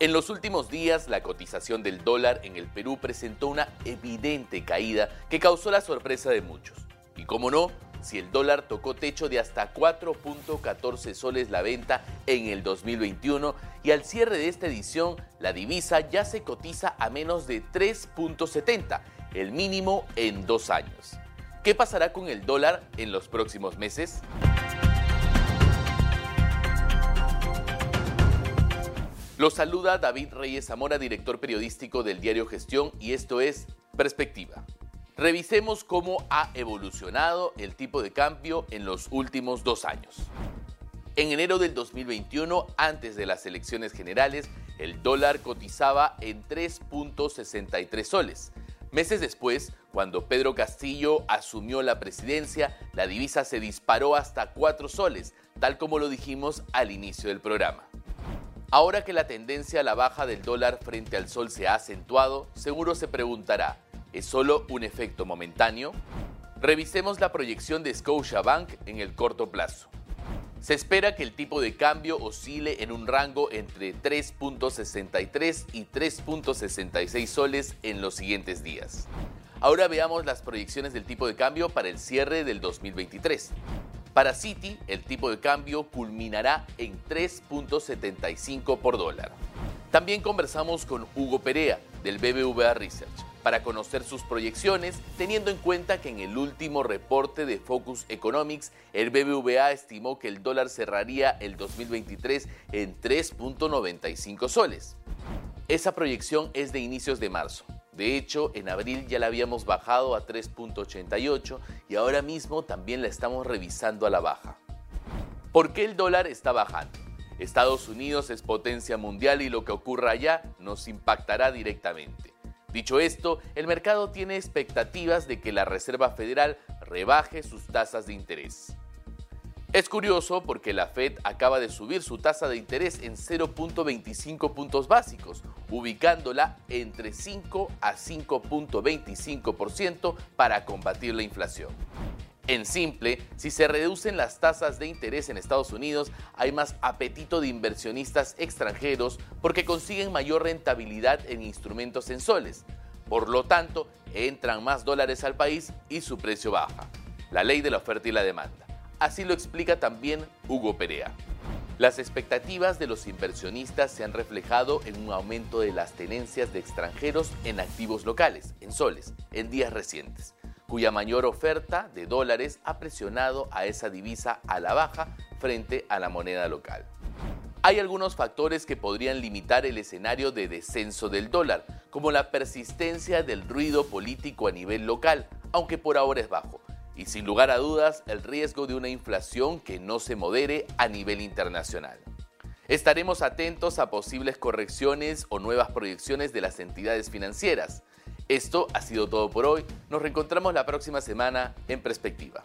En los últimos días, la cotización del dólar en el Perú presentó una evidente caída que causó la sorpresa de muchos. Y como no, si el dólar tocó techo de hasta 4.14 soles la venta en el 2021 y al cierre de esta edición la divisa ya se cotiza a menos de 3.70, el mínimo en dos años. ¿Qué pasará con el dólar en los próximos meses? Los saluda David Reyes Zamora, director periodístico del diario Gestión, y esto es Perspectiva. Revisemos cómo ha evolucionado el tipo de cambio en los últimos dos años. En enero del 2021, antes de las elecciones generales, el dólar cotizaba en 3.63 soles. Meses después, cuando Pedro Castillo asumió la presidencia, la divisa se disparó hasta 4 soles, tal como lo dijimos al inicio del programa. Ahora que la tendencia a la baja del dólar frente al sol se ha acentuado, seguro se preguntará, ¿es solo un efecto momentáneo? Revisemos la proyección de Scotiabank en el corto plazo. Se espera que el tipo de cambio oscile en un rango entre 3.63 y 3.66 soles en los siguientes días. Ahora veamos las proyecciones del tipo de cambio para el cierre del 2023. Para Citi, el tipo de cambio culminará en 3.75 por dólar. También conversamos con Hugo Perea, del BBVA Research, para conocer sus proyecciones, teniendo en cuenta que en el último reporte de Focus Economics, el BBVA estimó que el dólar cerraría el 2023 en 3.95 soles. Esa proyección es de inicios de marzo. De hecho, en abril ya la habíamos bajado a 3.88 y ahora mismo también la estamos revisando a la baja. ¿Por qué el dólar está bajando? Estados Unidos es potencia mundial y lo que ocurra allá nos impactará directamente. Dicho esto, el mercado tiene expectativas de que la Reserva Federal rebaje sus tasas de interés. Es curioso porque la Fed acaba de subir su tasa de interés en 0.25 puntos básicos, ubicándola entre 5 a 5.25% para combatir la inflación. En simple, si se reducen las tasas de interés en Estados Unidos, hay más apetito de inversionistas extranjeros porque consiguen mayor rentabilidad en instrumentos en soles. Por lo tanto, entran más dólares al país y su precio baja. La ley de la oferta y la demanda. Así lo explica también Hugo Perea. Las expectativas de los inversionistas se han reflejado en un aumento de las tenencias de extranjeros en activos locales, en soles, en días recientes, cuya mayor oferta de dólares ha presionado a esa divisa a la baja frente a la moneda local. Hay algunos factores que podrían limitar el escenario de descenso del dólar, como la persistencia del ruido político a nivel local, aunque por ahora es bajo, y sin lugar a dudas el riesgo de una inflación que no se modere a nivel internacional. Estaremos atentos a posibles correcciones o nuevas proyecciones de las entidades financieras. Esto ha sido todo por hoy. Nos reencontramos la próxima semana en perspectiva.